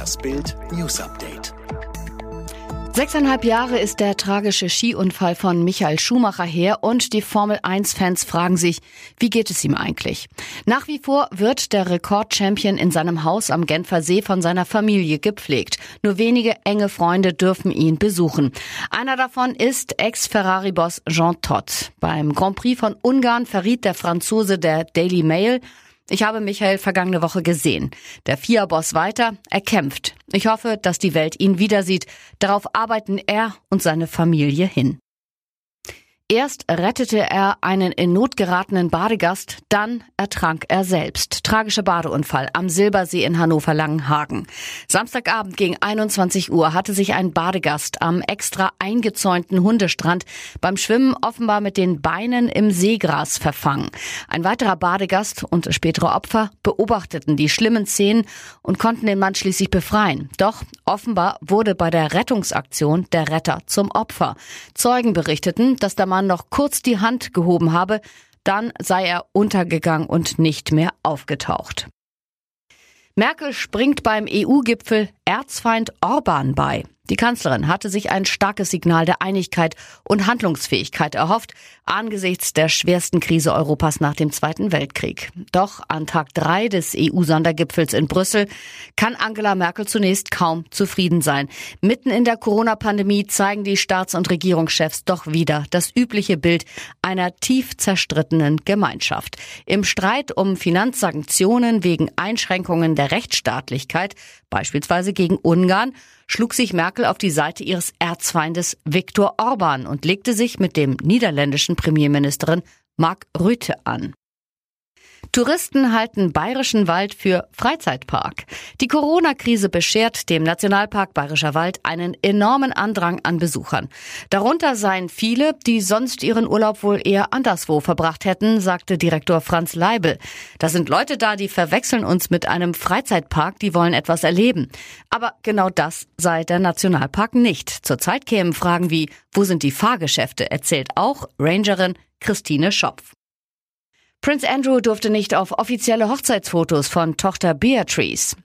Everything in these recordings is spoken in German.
Das Bild News Update. Sechseinhalb Jahre ist der tragische Skiunfall von Michael Schumacher her und die Formel-1-Fans fragen sich, wie geht es ihm eigentlich? Nach wie vor wird der Rekordchampion in seinem Haus am Genfer See von seiner Familie gepflegt. Nur wenige enge Freunde dürfen ihn besuchen. Einer davon ist Ex-Ferrari-Boss Jean Todt. Beim Grand Prix von Ungarn verriet der Franzose der Daily Mail, ich habe Michael vergangene Woche gesehen. Der FIA-Boss weiter, er kämpft. Ich hoffe, dass die Welt ihn wieder sieht. Darauf arbeiten er und seine Familie hin. Erst rettete er einen in Not geratenen Badegast, dann ertrank er selbst. Tragischer Badeunfall am Silbersee in Hannover-Langenhagen. Samstagabend gegen 21 Uhr hatte sich ein Badegast am extra eingezäunten Hundestrand beim Schwimmen offenbar mit den Beinen im Seegras verfangen. Ein weiterer Badegast und spätere Opfer beobachteten die schlimmen Szenen und konnten den Mann schließlich befreien. Doch offenbar wurde bei der Rettungsaktion der Retter zum Opfer. Zeugen berichteten, dass der Mann Mann noch kurz die Hand gehoben habe, dann sei er untergegangen und nicht mehr aufgetaucht. Merkel springt beim EU-Gipfel Erzfeind Orban bei. Die Kanzlerin hatte sich ein starkes Signal der Einigkeit und Handlungsfähigkeit erhofft, angesichts der schwersten Krise Europas nach dem Zweiten Weltkrieg. Doch an Tag drei des EU-Sondergipfels in Brüssel kann Angela Merkel zunächst kaum zufrieden sein. Mitten in der Corona-Pandemie zeigen die Staats- und Regierungschefs doch wieder das übliche Bild einer tief zerstrittenen Gemeinschaft. Im Streit um Finanzsanktionen wegen Einschränkungen der Rechtsstaatlichkeit, beispielsweise gegen Ungarn, schlug sich Merkel auf die Seite ihres Erzfeindes Viktor Orban und legte sich mit dem niederländischen Premierministerin Mark Rutte an. Touristen halten Bayerischen Wald für Freizeitpark. Die Corona-Krise beschert dem Nationalpark Bayerischer Wald einen enormen Andrang an Besuchern. Darunter seien viele, die sonst ihren Urlaub wohl eher anderswo verbracht hätten, sagte Direktor Franz Leibel. Da sind Leute da, die verwechseln uns mit einem Freizeitpark, die wollen etwas erleben. Aber genau das sei der Nationalpark nicht. Zurzeit kämen Fragen wie, wo sind die Fahrgeschäfte, erzählt auch Rangerin Christine Schopf. Prince Andrew durfte nicht auf offizielle Hochzeitsfotos von Tochter Beatrice.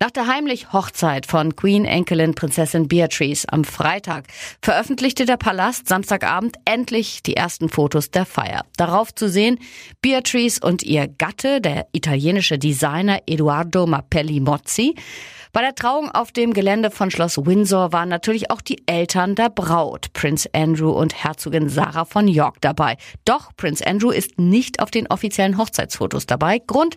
Nach der heimlich Hochzeit von Queen-Enkelin Prinzessin Beatrice am Freitag veröffentlichte der Palast Samstagabend endlich die ersten Fotos der Feier. Darauf zu sehen Beatrice und ihr Gatte, der italienische Designer Eduardo Mappelli Mozzi, bei der Trauung auf dem Gelände von Schloss Windsor waren natürlich auch die Eltern der Braut, Prince Andrew und Herzogin Sarah von York dabei. Doch Prince Andrew ist nicht auf den offiziellen Hochzeitsfotos dabei. Grund,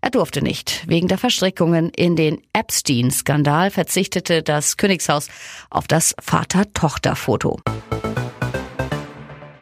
er durfte nicht. Wegen der Verstrickungen in den Epstein-Skandal verzichtete das Königshaus auf das Vater-Tochter-Foto.